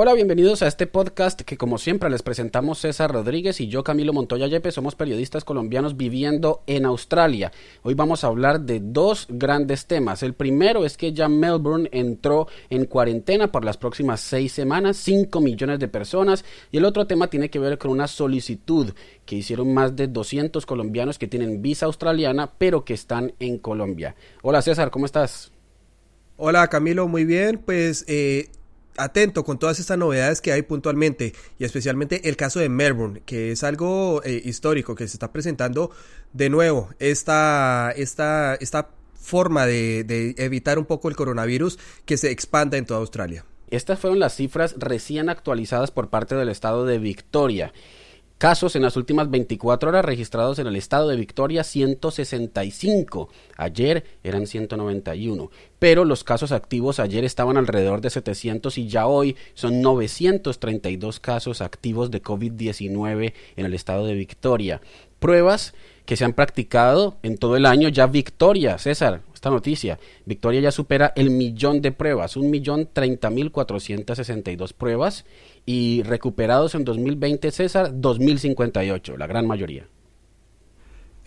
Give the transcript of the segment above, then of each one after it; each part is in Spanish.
Hola, bienvenidos a este podcast que como siempre les presentamos César Rodríguez y yo Camilo Montoya Yepes, somos periodistas colombianos viviendo en Australia. Hoy vamos a hablar de dos grandes temas. El primero es que ya Melbourne entró en cuarentena por las próximas seis semanas, cinco millones de personas. Y el otro tema tiene que ver con una solicitud que hicieron más de 200 colombianos que tienen visa australiana pero que están en Colombia. Hola César, ¿cómo estás? Hola Camilo, muy bien. Pues eh, atento con todas estas novedades que hay puntualmente y especialmente el caso de Melbourne, que es algo eh, histórico que se está presentando de nuevo esta, esta, esta forma de, de evitar un poco el coronavirus que se expanda en toda Australia. Estas fueron las cifras recién actualizadas por parte del estado de Victoria. Casos en las últimas 24 horas registrados en el estado de Victoria 165. Ayer eran 191. Pero los casos activos ayer estaban alrededor de 700 y ya hoy son 932 casos activos de COVID-19 en el estado de Victoria. Pruebas que se han practicado en todo el año ya Victoria, César, esta noticia. Victoria ya supera el millón de pruebas, un millón treinta mil cuatrocientos sesenta y dos pruebas y recuperados en 2020, César, 2058, la gran mayoría.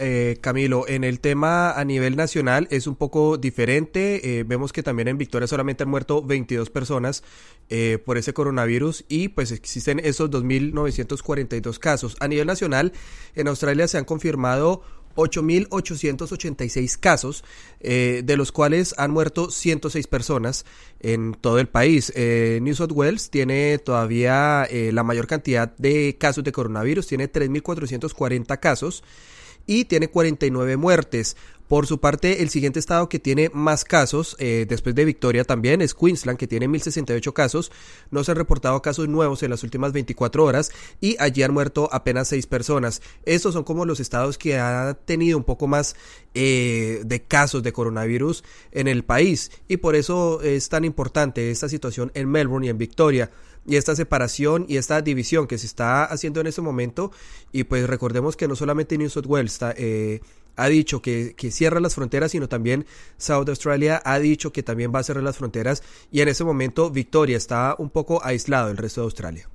Eh, Camilo, en el tema a nivel nacional es un poco diferente. Eh, vemos que también en Victoria solamente han muerto 22 personas eh, por ese coronavirus y pues existen esos 2.942 casos. A nivel nacional, en Australia se han confirmado 8.886 casos, eh, de los cuales han muerto 106 personas en todo el país. Eh, New South Wales tiene todavía eh, la mayor cantidad de casos de coronavirus, tiene 3.440 casos y tiene 49 muertes. Por su parte, el siguiente estado que tiene más casos, eh, después de Victoria también, es Queensland, que tiene 1.068 casos. No se han reportado casos nuevos en las últimas 24 horas y allí han muerto apenas 6 personas. Estos son como los estados que han tenido un poco más eh, de casos de coronavirus en el país y por eso es tan importante esta situación en Melbourne y en Victoria y esta separación y esta división que se está haciendo en este momento y pues recordemos que no solamente New South Wales eh, ha dicho que, que, cierra las fronteras, sino también South Australia ha dicho que también va a cerrar las fronteras y en ese momento Victoria está un poco aislado del resto de Australia.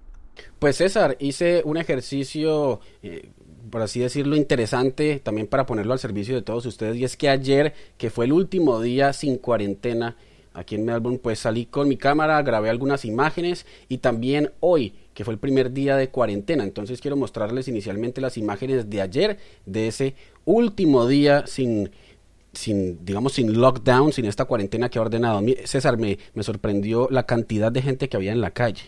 Pues César, hice un ejercicio, eh, por así decirlo, interesante también para ponerlo al servicio de todos ustedes y es que ayer, que fue el último día sin cuarentena aquí en Melbourne, pues salí con mi cámara, grabé algunas imágenes y también hoy que fue el primer día de cuarentena. Entonces quiero mostrarles inicialmente las imágenes de ayer, de ese último día sin, sin digamos, sin lockdown, sin esta cuarentena que ha ordenado. César, me, me sorprendió la cantidad de gente que había en la calle.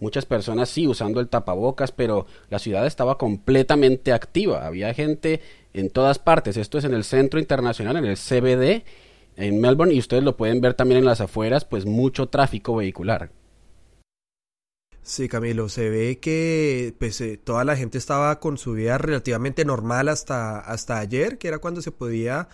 Muchas personas sí usando el tapabocas, pero la ciudad estaba completamente activa. Había gente en todas partes. Esto es en el Centro Internacional, en el CBD, en Melbourne, y ustedes lo pueden ver también en las afueras, pues mucho tráfico vehicular. Sí, Camilo, se ve que pues, eh, toda la gente estaba con su vida relativamente normal hasta, hasta ayer, que era cuando se podía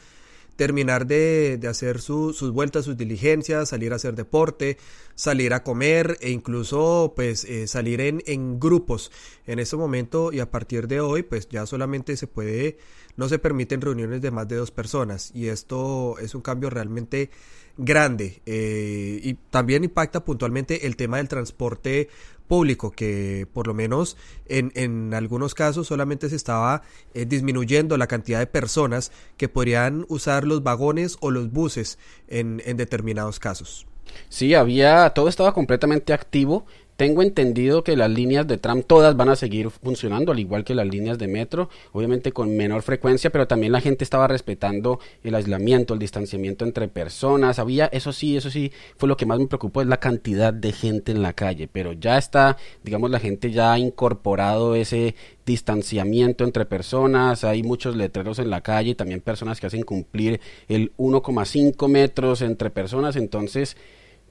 terminar de, de hacer sus vueltas, sus diligencias, salir a hacer deporte, salir a comer e incluso pues eh, salir en, en grupos. En este momento y a partir de hoy pues ya solamente se puede, no se permiten reuniones de más de dos personas y esto es un cambio realmente grande eh, y también impacta puntualmente el tema del transporte público que por lo menos en, en algunos casos solamente se estaba eh, disminuyendo la cantidad de personas que podrían usar los vagones o los buses en, en determinados casos. Sí, había, todo estaba completamente activo. Tengo entendido que las líneas de tram todas van a seguir funcionando, al igual que las líneas de metro, obviamente con menor frecuencia, pero también la gente estaba respetando el aislamiento, el distanciamiento entre personas. Había, eso sí, eso sí, fue lo que más me preocupó, es la cantidad de gente en la calle, pero ya está, digamos, la gente ya ha incorporado ese distanciamiento entre personas, hay muchos letreros en la calle, también personas que hacen cumplir el 1,5 metros entre personas, entonces,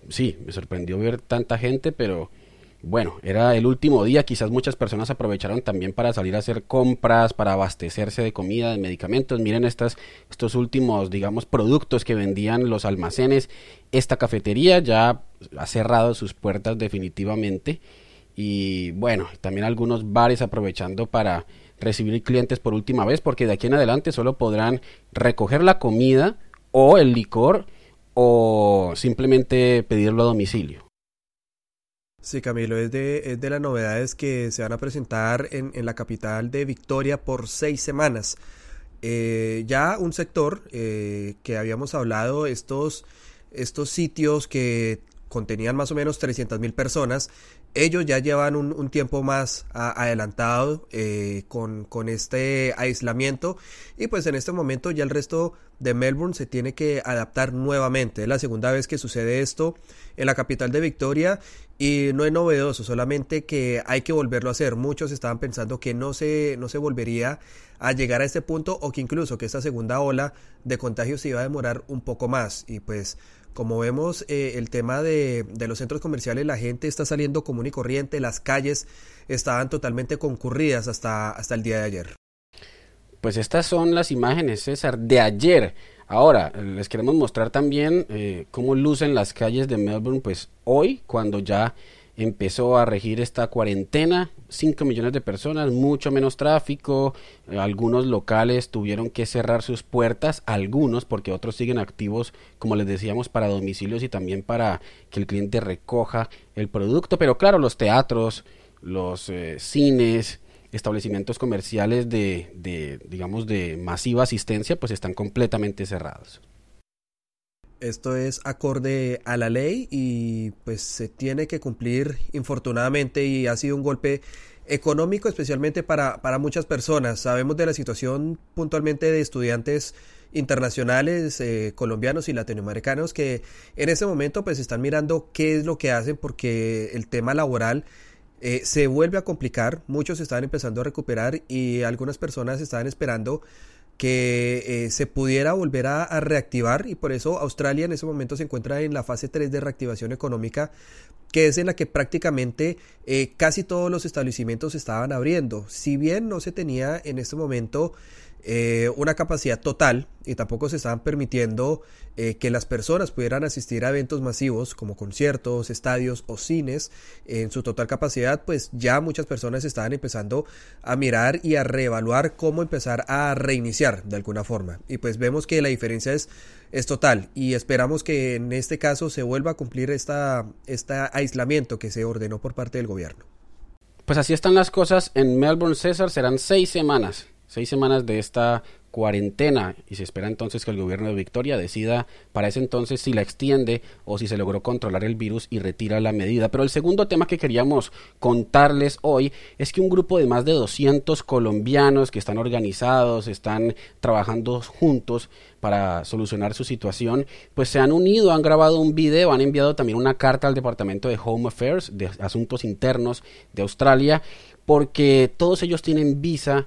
sí, me sorprendió ver tanta gente, pero bueno, era el último día, quizás muchas personas aprovecharon también para salir a hacer compras, para abastecerse de comida, de medicamentos. Miren estas, estos últimos, digamos, productos que vendían los almacenes. Esta cafetería ya ha cerrado sus puertas definitivamente. Y bueno, también algunos bares aprovechando para recibir clientes por última vez, porque de aquí en adelante solo podrán recoger la comida o el licor o simplemente pedirlo a domicilio. Sí, Camilo, es de, es de las novedades que se van a presentar en, en la capital de Victoria por seis semanas. Eh, ya un sector eh, que habíamos hablado, estos, estos sitios que contenían más o menos 300 mil personas, ellos ya llevan un, tiempo más adelantado eh, con, con, este aislamiento y pues en este momento ya el resto de Melbourne se tiene que adaptar nuevamente. Es la segunda vez que sucede esto en la capital de Victoria y no es novedoso, solamente que hay que volverlo a hacer. Muchos estaban pensando que no se, no se volvería a llegar a este punto o que incluso que esta segunda ola de contagios se iba a demorar un poco más y pues como vemos, eh, el tema de, los centros comerciales, la gente está saliendo común y corriente, las calles estaban totalmente concurridas hasta, hasta el día de ayer. Pues estas son las imágenes, César, de ayer. Ahora, les queremos mostrar también eh, cómo lucen las calles de Melbourne, pues hoy, cuando ya empezó a regir esta cuarentena, 5 millones de personas, mucho menos tráfico, eh, algunos locales tuvieron que cerrar sus puertas, algunos porque otros siguen activos, como les decíamos, para domicilios y también para que el cliente recoja el producto, pero claro, los teatros, los eh, cines, establecimientos comerciales de, de, digamos, de masiva asistencia, pues están completamente cerrados. Esto es acorde a la ley y pues se tiene que cumplir infortunadamente y ha sido un golpe económico especialmente para, para muchas personas. Sabemos de la situación puntualmente de estudiantes internacionales eh, colombianos y latinoamericanos que en ese momento pues están mirando qué es lo que hacen porque el tema laboral eh, se vuelve a complicar, muchos están empezando a recuperar y algunas personas están esperando que eh, se pudiera volver a, reactivar y por eso Australia en ese momento se encuentra en la fase 3 de reactivación económica que es en la que prácticamente eh, casi todos los establecimientos estaban abriendo. Si bien no se tenía en este momento eh, una capacidad total y tampoco se estaban permitiendo eh, que las personas pudieran asistir a eventos masivos como conciertos, estadios o cines en su total capacidad, pues ya muchas personas estaban empezando a mirar y a reevaluar cómo empezar a reiniciar de alguna forma. Y pues vemos que la diferencia es, es total y esperamos que en este caso se vuelva a cumplir esta, este aislamiento que se ordenó por parte del gobierno. Pues así están las cosas en Melbourne, César. Serán seis semanas seis semanas de esta cuarentena y se espera entonces que el gobierno de Victoria decida para ese entonces si la extiende o si se logró controlar el virus y retira la medida. Pero el segundo tema que queríamos contarles hoy es que un grupo de más de 200 colombianos que están organizados, están trabajando juntos para solucionar su situación, pues se han unido, han grabado un video, han enviado también una carta al Departamento de Home Affairs, de Asuntos Internos de Australia, porque todos ellos tienen visa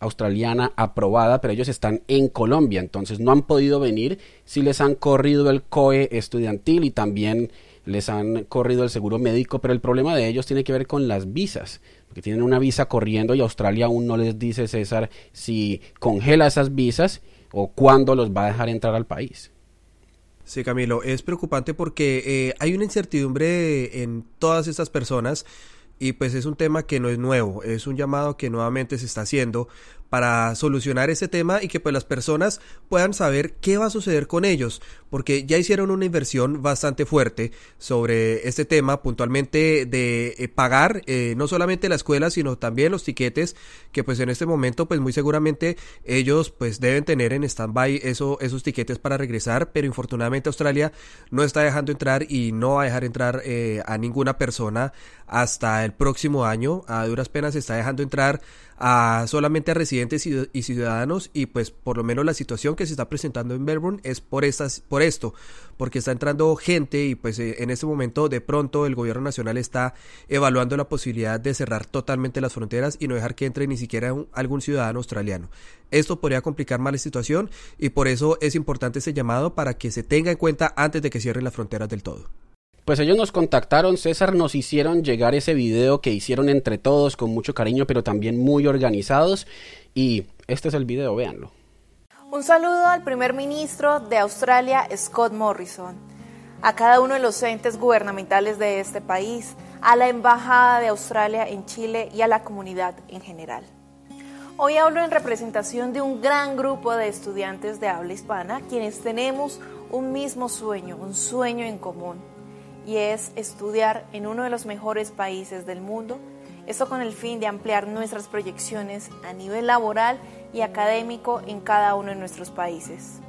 australiana aprobada, pero ellos están en Colombia, entonces no han podido venir. si les han corrido el COE estudiantil y también les han corrido el seguro médico, pero el problema de ellos tiene que ver con las visas, porque tienen una visa corriendo y Australia aún no les dice, César, si congela esas visas o cuándo los va a dejar entrar al país. Sí, Camilo, es preocupante porque eh, hay una incertidumbre en todas estas personas y pues es un tema que no es nuevo, es un llamado que nuevamente se está haciendo para solucionar ese tema y que pues las personas puedan saber qué va a suceder con ellos, porque ya hicieron una inversión bastante fuerte sobre este tema, puntualmente de eh, pagar eh, no solamente la escuela, sino también los tiquetes, que pues en este momento pues muy seguramente ellos pues deben tener en stand-by eso, esos tiquetes para regresar, pero infortunadamente Australia no está dejando entrar y no va a dejar entrar eh, a ninguna persona hasta el próximo año, a duras penas está dejando entrar a solamente a residentes y, ciudadanos y pues por lo menos la situación que se está presentando en Melbourne es por estas por esto porque está entrando gente y pues eh, en este momento de pronto el gobierno nacional está evaluando la posibilidad de cerrar totalmente las fronteras y no dejar que entre ni siquiera algún ciudadano australiano. Esto podría complicar más la situación y por eso es importante ese llamado para que se tenga en cuenta antes de que cierren las fronteras del todo. Pues ellos nos contactaron, César, nos hicieron llegar ese video que hicieron entre todos con mucho cariño, pero también muy organizados. Y este es el video, véanlo. Un saludo al primer ministro de Australia, Scott Morrison, a cada uno de los entes gubernamentales de este país, a la Embajada de Australia en Chile y a la comunidad en general. Hoy hablo en representación de un gran grupo de estudiantes de habla hispana, quienes tenemos un mismo sueño, un sueño en común, y es estudiar en uno de los mejores países del mundo, esto con el fin de ampliar nuestras proyecciones a nivel laboral y académico en cada uno de nuestros países.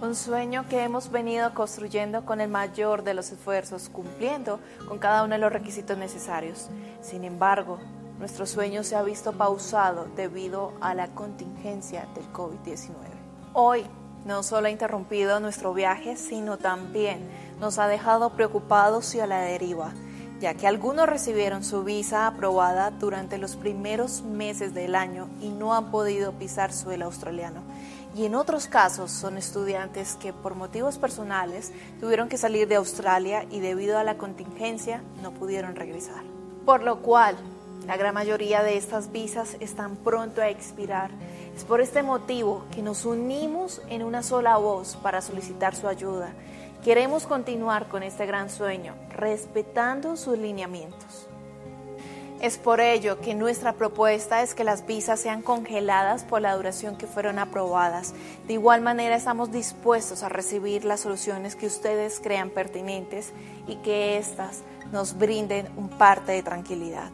Un sueño que hemos venido construyendo con el mayor de los esfuerzos, cumpliendo con cada uno de los requisitos necesarios. Sin embargo, nuestro sueño se ha visto pausado debido a la contingencia del COVID-19. Hoy no solo ha interrumpido nuestro viaje, sino también nos ha dejado preocupados y a la deriva, ya que algunos recibieron su visa aprobada durante los primeros meses del año y no han podido pisar suelo australiano. Y en otros casos son estudiantes que por motivos personales tuvieron que salir de Australia y debido a la contingencia no pudieron regresar. Por lo cual la gran mayoría de estas visas están pronto a expirar. Es por este motivo que nos unimos en una sola voz para solicitar su ayuda. Queremos continuar con este gran sueño, respetando sus lineamientos. Es por ello que nuestra propuesta es que las visas sean congeladas por la duración que fueron aprobadas. De igual manera estamos dispuestos a recibir las soluciones que ustedes crean pertinentes y que éstas nos brinden un parte de tranquilidad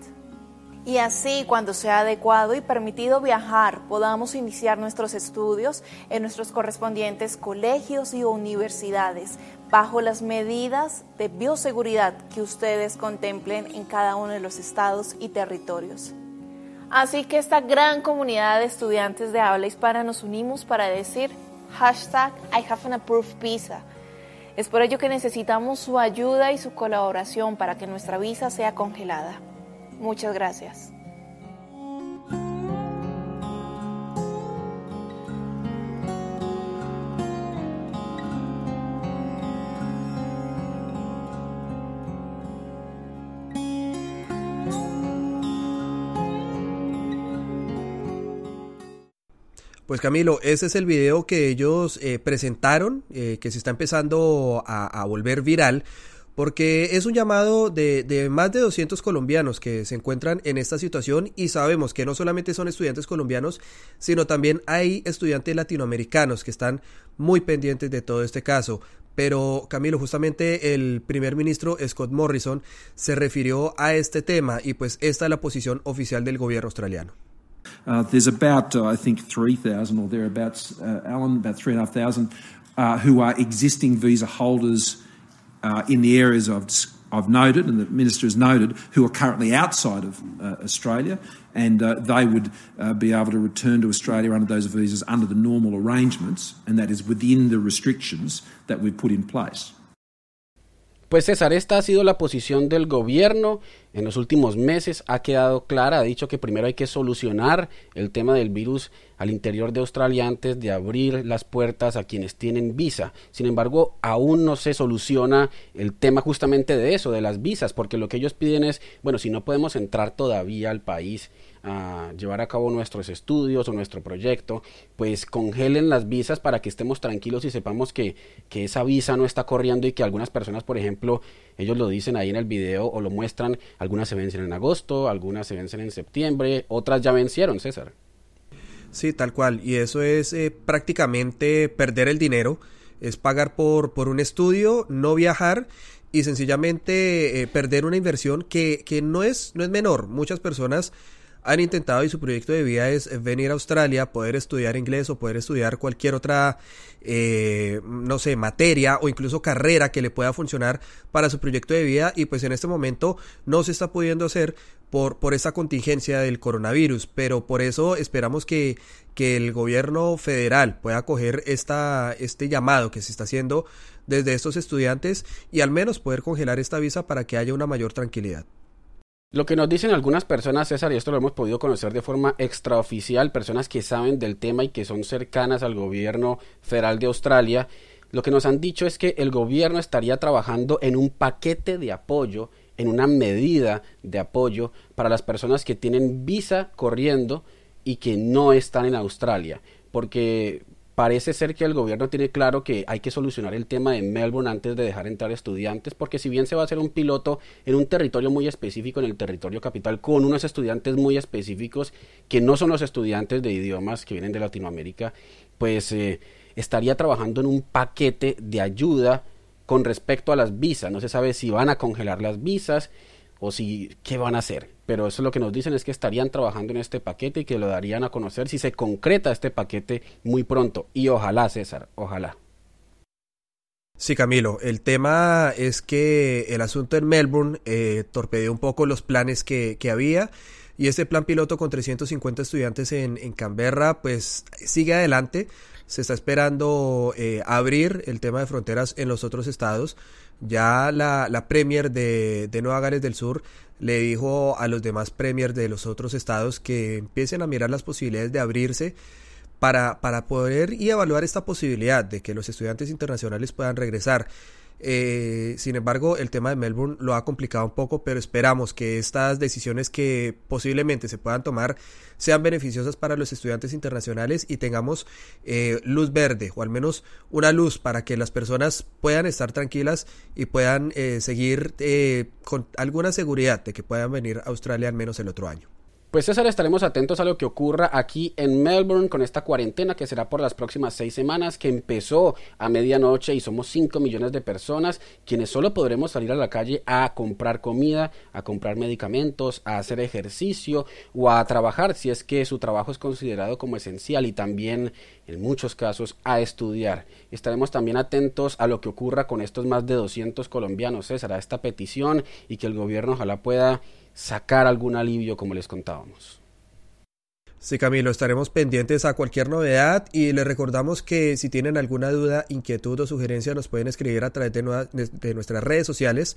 y así cuando sea adecuado y permitido viajar podamos iniciar nuestros estudios en nuestros correspondientes colegios y universidades bajo las medidas de bioseguridad que ustedes contemplen en cada uno de los estados y territorios. Así que esta gran comunidad de estudiantes de habla hispana nos unimos para decir hashtag I have an approved visa. Es por ello que necesitamos su ayuda y su colaboración para que nuestra visa sea congelada. Muchas gracias. Pues Camilo, ese es el video que ellos eh, presentaron, eh, que se está empezando a, a volver viral, porque es un llamado de, más de 200 colombianos que se encuentran en esta situación y sabemos que no solamente son estudiantes colombianos, sino también hay estudiantes latinoamericanos que están muy pendientes de todo este caso. Pero Camilo, justamente el primer ministro Scott Morrison se refirió a este tema y pues esta es la posición oficial del gobierno australiano. Uh, there's about, uh, I think, 3,000 or thereabouts, uh, Alan, about 3,500 uh, who are existing visa holders uh, in the areas I've, I've noted and the Minister has noted who are currently outside of uh, Australia and uh, they would uh, be able to return to Australia under those visas under the normal arrangements and that is within the restrictions that we've put in place. Pues César, esta ha sido la posición del gobierno en los últimos meses, ha quedado clara, ha dicho que primero hay que solucionar el tema del virus al interior de Australia antes de abrir las puertas a quienes tienen visa. Sin embargo, aún no se soluciona el tema justamente de eso, de las visas, porque lo que ellos piden es, bueno, si no podemos entrar todavía al país, a llevar a cabo nuestros estudios o nuestro proyecto, pues congelen las visas para que estemos tranquilos y sepamos que, que esa visa no está corriendo y que algunas personas, por ejemplo, ellos lo dicen ahí en el video o lo muestran, algunas se vencen en agosto, algunas se vencen en septiembre, otras ya vencieron, César. Sí, tal cual. Y eso es eh, prácticamente perder el dinero, es pagar por, por un estudio, no viajar y sencillamente eh, perder una inversión que, que no, es, no es menor. Muchas personas han intentado y su proyecto de vida es venir a Australia, poder estudiar inglés o poder estudiar cualquier otra, eh, no sé, materia o incluso carrera que le pueda funcionar para su proyecto de vida y pues en este momento no se está pudiendo hacer por, por esta contingencia del coronavirus, pero por eso esperamos que, que el gobierno federal pueda coger esta, este llamado que se está haciendo desde estos estudiantes y al menos poder congelar esta visa para que haya una mayor tranquilidad. Lo que nos dicen algunas personas, César, y esto lo hemos podido conocer de forma extraoficial, personas que saben del tema y que son cercanas al gobierno federal de Australia, lo que nos han dicho es que el gobierno estaría trabajando en un paquete de apoyo, en una medida de apoyo para las personas que tienen visa corriendo y que no están en Australia, porque parece ser que el gobierno tiene claro que hay que solucionar el tema de Melbourne antes de dejar entrar estudiantes, porque si bien se va a hacer un piloto en un territorio muy específico, en el territorio capital, con unos estudiantes muy específicos que no son los estudiantes de idiomas que vienen de Latinoamérica, pues eh, estaría trabajando en un paquete de ayuda con respecto a las visas. No se sabe si van a congelar las visas o si qué van a hacer. Pero eso lo que nos dicen es que estarían trabajando en este paquete y que lo darían a conocer si se concreta este paquete muy pronto. Y ojalá, César, ojalá. Sí, Camilo, el tema es que el asunto en Melbourne eh, torpedeó un poco los planes que, que, había y este plan piloto con 350 estudiantes en, en Canberra pues sigue adelante. Se está esperando eh, abrir el tema de fronteras en los otros estados. Ya la, la Premier de, de, Nueva Gales del Sur le dijo a los demás Premiers de los otros estados que empiecen a mirar las posibilidades de abrirse para, para poder y evaluar esta posibilidad de que los estudiantes internacionales puedan regresar. Eh, sin embargo, el tema de Melbourne lo ha complicado un poco, pero esperamos que estas decisiones que posiblemente se puedan tomar sean beneficiosas para los estudiantes internacionales y tengamos eh, luz verde o al menos una luz para que las personas puedan estar tranquilas y puedan eh, seguir eh, con alguna seguridad de que puedan venir a Australia al menos el otro año. Pues César, estaremos atentos a lo que ocurra aquí en Melbourne con esta cuarentena que será por las próximas seis semanas, que empezó a medianoche y somos 5 millones de personas quienes solo podremos salir a la calle a comprar comida, a comprar medicamentos, a hacer ejercicio o a trabajar si es que su trabajo es considerado como esencial y también en muchos casos a estudiar. Estaremos también atentos a lo que ocurra con estos más de 200 colombianos, César, a esta petición y que el gobierno ojalá pueda sacar algún alivio como les contábamos. Sí, Camilo, estaremos pendientes a cualquier novedad y les recordamos que si tienen alguna duda, inquietud o sugerencia nos pueden escribir a través de, de nuestras redes sociales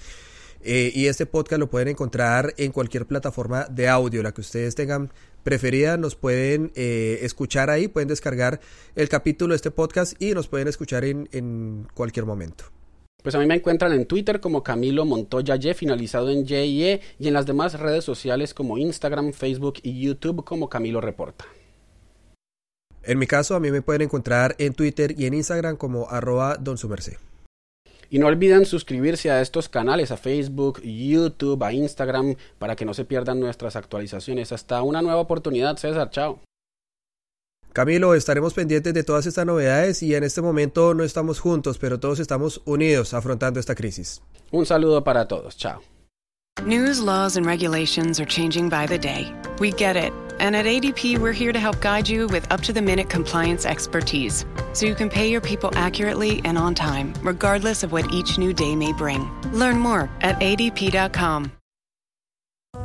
eh, y este podcast lo pueden encontrar en cualquier plataforma de audio, la que ustedes tengan preferida, nos pueden eh, escuchar ahí, pueden descargar el capítulo de este podcast y nos pueden escuchar en, en cualquier momento. Pues a mí me encuentran en Twitter como Camilo Montoya Y, finalizado en YE, y en las demás redes sociales como Instagram, Facebook y YouTube como Camilo Reporta. En mi caso, a mí me pueden encontrar en Twitter y en Instagram como arroba don Y no olviden suscribirse a estos canales, a Facebook, YouTube, a Instagram, para que no se pierdan nuestras actualizaciones. Hasta una nueva oportunidad, César. Chao. Camilo, estaremos pendientes de todas estas novedades y en este momento no estamos juntos, pero todos estamos unidos afrontando esta crisis. Un saludo para todos. Chao. News, laws, and regulations are changing by the day. We get it. And at ADP, we're here to help guide you with up to the minute compliance expertise so you can pay your people accurately and on time, regardless of what each new day may bring. Learn more at adp.com.